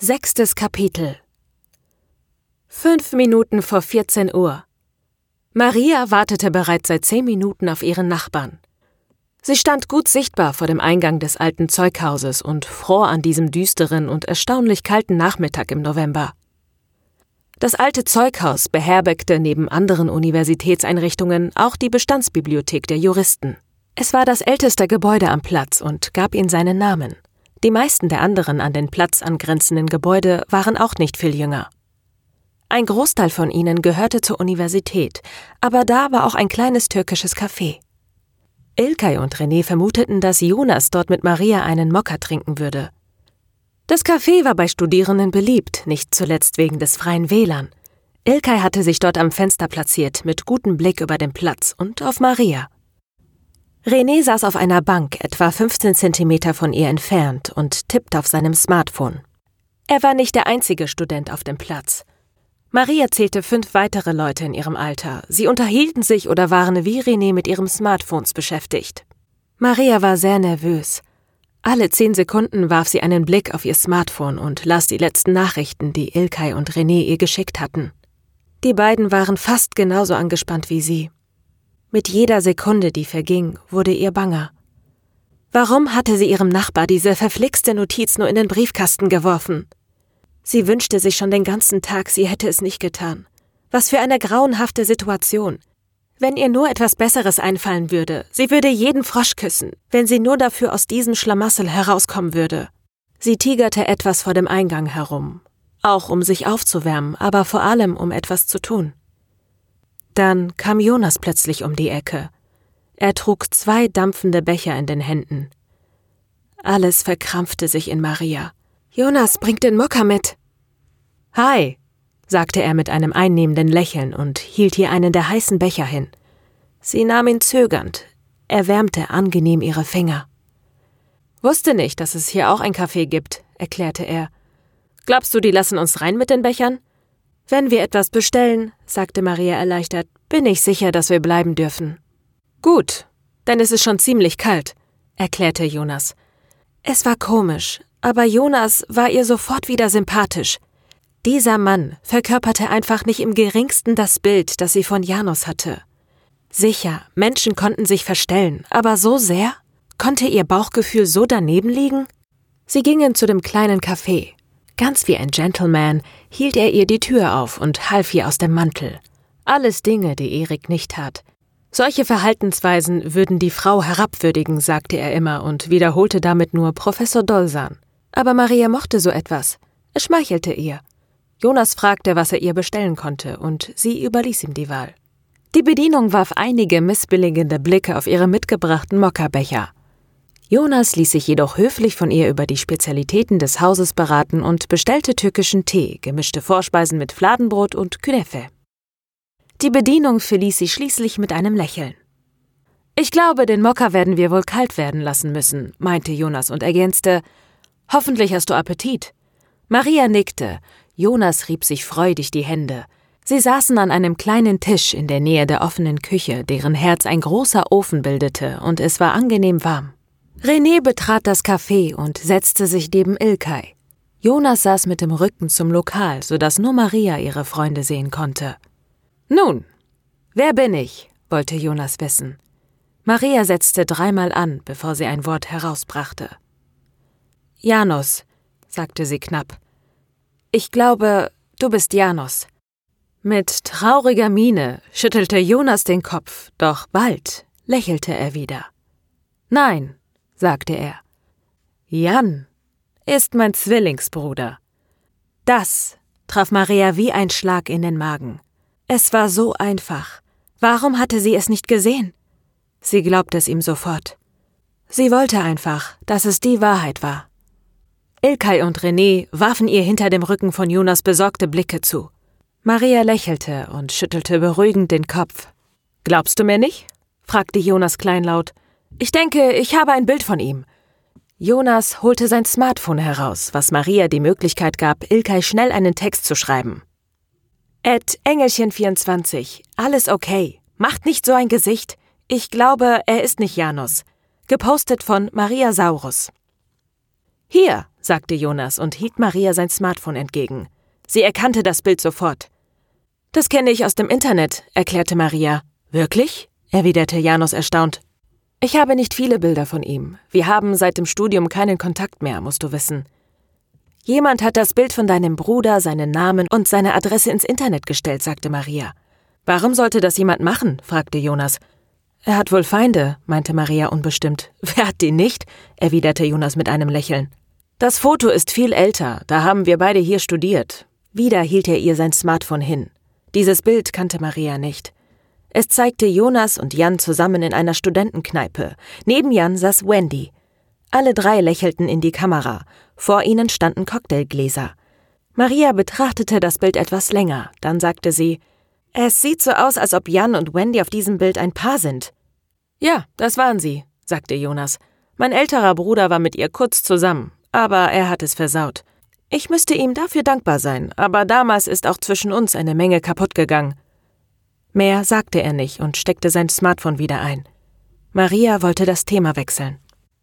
Sechstes Kapitel Fünf Minuten vor 14 Uhr. Maria wartete bereits seit zehn Minuten auf ihren Nachbarn. Sie stand gut sichtbar vor dem Eingang des alten Zeughauses und fror an diesem düsteren und erstaunlich kalten Nachmittag im November. Das alte Zeughaus beherbergte neben anderen Universitätseinrichtungen auch die Bestandsbibliothek der Juristen. Es war das älteste Gebäude am Platz und gab ihm seinen Namen. Die meisten der anderen an den Platz angrenzenden Gebäude waren auch nicht viel jünger. Ein Großteil von ihnen gehörte zur Universität, aber da war auch ein kleines türkisches Café. Ilkay und René vermuteten, dass Jonas dort mit Maria einen Mokka trinken würde. Das Café war bei Studierenden beliebt, nicht zuletzt wegen des freien WLAN. Ilkay hatte sich dort am Fenster platziert, mit gutem Blick über den Platz und auf Maria. René saß auf einer Bank etwa 15 Zentimeter von ihr entfernt und tippte auf seinem Smartphone. Er war nicht der einzige Student auf dem Platz. Maria zählte fünf weitere Leute in ihrem Alter. Sie unterhielten sich oder waren wie René mit ihrem Smartphones beschäftigt. Maria war sehr nervös. Alle zehn Sekunden warf sie einen Blick auf ihr Smartphone und las die letzten Nachrichten, die Ilkay und René ihr geschickt hatten. Die beiden waren fast genauso angespannt wie sie. Mit jeder Sekunde, die verging, wurde ihr banger. Warum hatte sie ihrem Nachbar diese verflixte Notiz nur in den Briefkasten geworfen? Sie wünschte sich schon den ganzen Tag, sie hätte es nicht getan. Was für eine grauenhafte Situation. Wenn ihr nur etwas Besseres einfallen würde, sie würde jeden Frosch küssen, wenn sie nur dafür aus diesem Schlamassel herauskommen würde. Sie tigerte etwas vor dem Eingang herum, auch um sich aufzuwärmen, aber vor allem um etwas zu tun. Dann kam Jonas plötzlich um die Ecke. Er trug zwei dampfende Becher in den Händen. Alles verkrampfte sich in Maria. Jonas bringt den Mokka mit. Hi, sagte er mit einem einnehmenden Lächeln und hielt ihr einen der heißen Becher hin. Sie nahm ihn zögernd, erwärmte angenehm ihre Finger. Wusste nicht, dass es hier auch ein Café gibt, erklärte er. Glaubst du, die lassen uns rein mit den Bechern? Wenn wir etwas bestellen, sagte Maria erleichtert, bin ich sicher, dass wir bleiben dürfen. Gut, denn es ist schon ziemlich kalt, erklärte Jonas. Es war komisch, aber Jonas war ihr sofort wieder sympathisch. Dieser Mann verkörperte einfach nicht im geringsten das Bild, das sie von Janus hatte. Sicher, Menschen konnten sich verstellen, aber so sehr? Konnte ihr Bauchgefühl so daneben liegen? Sie gingen zu dem kleinen Café. Ganz wie ein Gentleman hielt er ihr die Tür auf und half ihr aus dem Mantel. Alles Dinge, die Erik nicht tat. Solche Verhaltensweisen würden die Frau herabwürdigen, sagte er immer und wiederholte damit nur Professor Dolsan. Aber Maria mochte so etwas. Es schmeichelte ihr. Jonas fragte, was er ihr bestellen konnte, und sie überließ ihm die Wahl. Die Bedienung warf einige missbilligende Blicke auf ihre mitgebrachten Mokkabecher. Jonas ließ sich jedoch höflich von ihr über die Spezialitäten des Hauses beraten und bestellte türkischen Tee, gemischte Vorspeisen mit Fladenbrot und Künefe. Die Bedienung verließ sie schließlich mit einem Lächeln. Ich glaube, den Mokka werden wir wohl kalt werden lassen müssen, meinte Jonas und ergänzte, Hoffentlich hast du Appetit. Maria nickte, Jonas rieb sich freudig die Hände. Sie saßen an einem kleinen Tisch in der Nähe der offenen Küche, deren Herz ein großer Ofen bildete, und es war angenehm warm. René betrat das Café und setzte sich neben Ilkay. Jonas saß mit dem Rücken zum Lokal, sodass nur Maria ihre Freunde sehen konnte. Nun, wer bin ich? wollte Jonas wissen. Maria setzte dreimal an, bevor sie ein Wort herausbrachte. Janus, sagte sie knapp. Ich glaube, du bist Janus. Mit trauriger Miene schüttelte Jonas den Kopf, doch bald lächelte er wieder. Nein, sagte er. Jan ist mein Zwillingsbruder. Das traf Maria wie ein Schlag in den Magen. Es war so einfach. Warum hatte sie es nicht gesehen? Sie glaubte es ihm sofort. Sie wollte einfach, dass es die Wahrheit war. Ilkay und René warfen ihr hinter dem Rücken von Jonas besorgte Blicke zu. Maria lächelte und schüttelte beruhigend den Kopf. Glaubst du mir nicht? fragte Jonas kleinlaut. Ich denke, ich habe ein Bild von ihm. Jonas holte sein Smartphone heraus, was Maria die Möglichkeit gab, Ilkay schnell einen Text zu schreiben. Ed Engelchen24, alles okay. Macht nicht so ein Gesicht. Ich glaube, er ist nicht Janus. Gepostet von Maria Saurus. Hier, Hier, sagte Jonas und hielt Maria sein Smartphone entgegen. Sie erkannte das Bild sofort. Das kenne ich aus dem Internet, erklärte Maria. Wirklich? erwiderte Janus erstaunt. Ich habe nicht viele Bilder von ihm. Wir haben seit dem Studium keinen Kontakt mehr, musst du wissen. Jemand hat das Bild von deinem Bruder, seinen Namen und seine Adresse ins Internet gestellt, sagte Maria. Warum sollte das jemand machen? fragte Jonas. Er hat wohl Feinde, meinte Maria unbestimmt. Wer hat die nicht? erwiderte Jonas mit einem Lächeln. Das Foto ist viel älter, da haben wir beide hier studiert. Wieder hielt er ihr sein Smartphone hin. Dieses Bild kannte Maria nicht. Es zeigte Jonas und Jan zusammen in einer Studentenkneipe. Neben Jan saß Wendy. Alle drei lächelten in die Kamera. Vor ihnen standen Cocktailgläser. Maria betrachtete das Bild etwas länger. Dann sagte sie: Es sieht so aus, als ob Jan und Wendy auf diesem Bild ein Paar sind. Ja, das waren sie, sagte Jonas. Mein älterer Bruder war mit ihr kurz zusammen, aber er hat es versaut. Ich müsste ihm dafür dankbar sein, aber damals ist auch zwischen uns eine Menge kaputt gegangen. Mehr sagte er nicht und steckte sein Smartphone wieder ein. Maria wollte das Thema wechseln.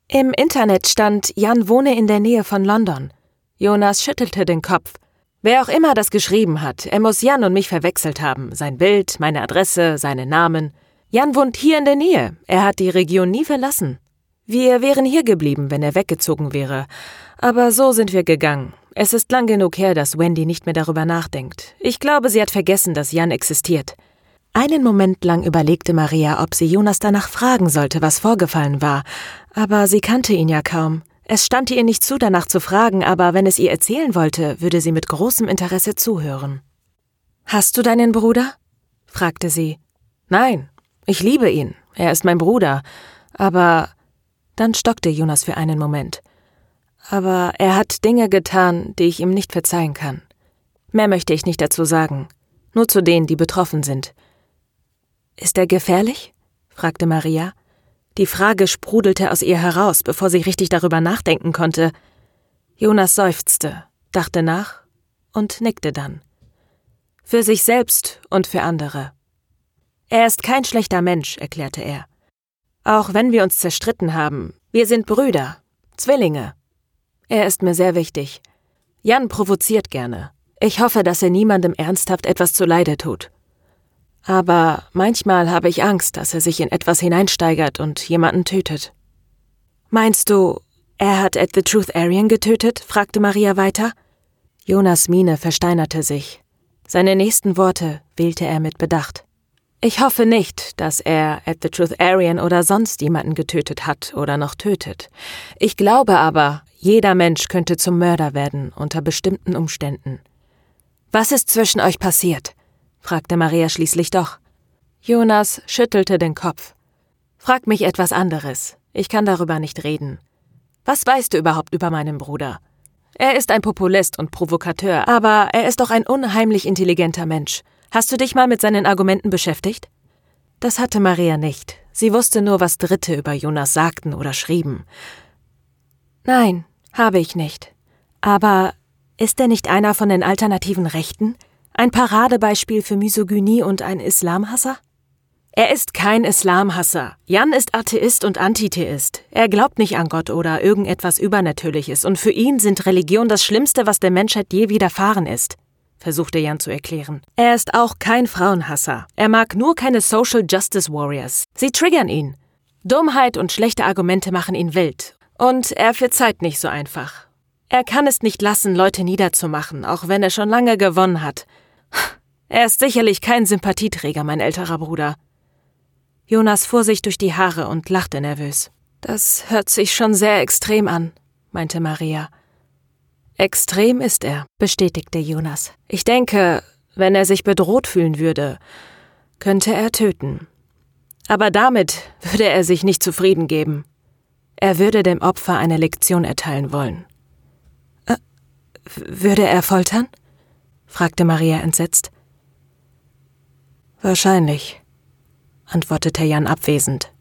Im Internet stand, Jan wohne in der Nähe von London. Jonas schüttelte den Kopf. Wer auch immer das geschrieben hat, er muss Jan und mich verwechselt haben. Sein Bild, meine Adresse, seinen Namen. Jan wohnt hier in der Nähe. Er hat die Region nie verlassen. Wir wären hier geblieben, wenn er weggezogen wäre. Aber so sind wir gegangen. Es ist lang genug her, dass Wendy nicht mehr darüber nachdenkt. Ich glaube, sie hat vergessen, dass Jan existiert. Einen Moment lang überlegte Maria, ob sie Jonas danach fragen sollte, was vorgefallen war. Aber sie kannte ihn ja kaum. Es stand ihr nicht zu, danach zu fragen, aber wenn es ihr erzählen wollte, würde sie mit großem Interesse zuhören. Hast du deinen Bruder? fragte sie. Nein, ich liebe ihn. Er ist mein Bruder. Aber. Dann stockte Jonas für einen Moment. Aber er hat Dinge getan, die ich ihm nicht verzeihen kann. Mehr möchte ich nicht dazu sagen. Nur zu denen, die betroffen sind. Ist er gefährlich? fragte Maria. Die Frage sprudelte aus ihr heraus, bevor sie richtig darüber nachdenken konnte. Jonas seufzte, dachte nach und nickte dann. Für sich selbst und für andere. Er ist kein schlechter Mensch, erklärte er. Auch wenn wir uns zerstritten haben, wir sind Brüder, Zwillinge. Er ist mir sehr wichtig. Jan provoziert gerne. Ich hoffe, dass er niemandem ernsthaft etwas zuleide tut. Aber manchmal habe ich Angst, dass er sich in etwas hineinsteigert und jemanden tötet. Meinst du, er hat At the Truth Aryan getötet? fragte Maria weiter. Jonas Miene versteinerte sich. Seine nächsten Worte wählte er mit Bedacht. Ich hoffe nicht, dass er at the Truth Aryan oder sonst jemanden getötet hat oder noch tötet. Ich glaube aber, jeder Mensch könnte zum Mörder werden unter bestimmten Umständen. Was ist zwischen euch passiert? Fragte Maria schließlich doch. Jonas schüttelte den Kopf. Frag mich etwas anderes. Ich kann darüber nicht reden. Was weißt du überhaupt über meinen Bruder? Er ist ein Populist und Provokateur, aber er ist doch ein unheimlich intelligenter Mensch. Hast du dich mal mit seinen Argumenten beschäftigt? Das hatte Maria nicht. Sie wusste nur, was Dritte über Jonas sagten oder schrieben. Nein, habe ich nicht. Aber ist er nicht einer von den alternativen Rechten? Ein Paradebeispiel für Misogynie und ein Islamhasser? Er ist kein Islamhasser. Jan ist Atheist und Antitheist. Er glaubt nicht an Gott oder irgendetwas Übernatürliches, und für ihn sind Religion das Schlimmste, was der Menschheit je widerfahren ist versuchte Jan zu erklären. Er ist auch kein Frauenhasser. Er mag nur keine Social Justice Warriors. Sie triggern ihn. Dummheit und schlechte Argumente machen ihn wild. Und er verzeiht nicht so einfach. Er kann es nicht lassen, Leute niederzumachen, auch wenn er schon lange gewonnen hat. Er ist sicherlich kein Sympathieträger, mein älterer Bruder. Jonas fuhr sich durch die Haare und lachte nervös. Das hört sich schon sehr extrem an, meinte Maria. Extrem ist er, bestätigte Jonas. Ich denke, wenn er sich bedroht fühlen würde, könnte er töten. Aber damit würde er sich nicht zufrieden geben. Er würde dem Opfer eine Lektion erteilen wollen. Äh, würde er foltern? Fragte Maria entsetzt. Wahrscheinlich, antwortete Jan abwesend.